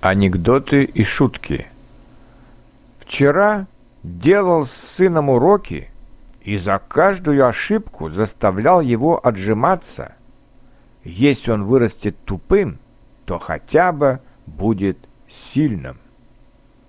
Анекдоты и шутки. Вчера делал с сыном уроки и за каждую ошибку заставлял его отжиматься. Если он вырастет тупым, то хотя бы будет сильным.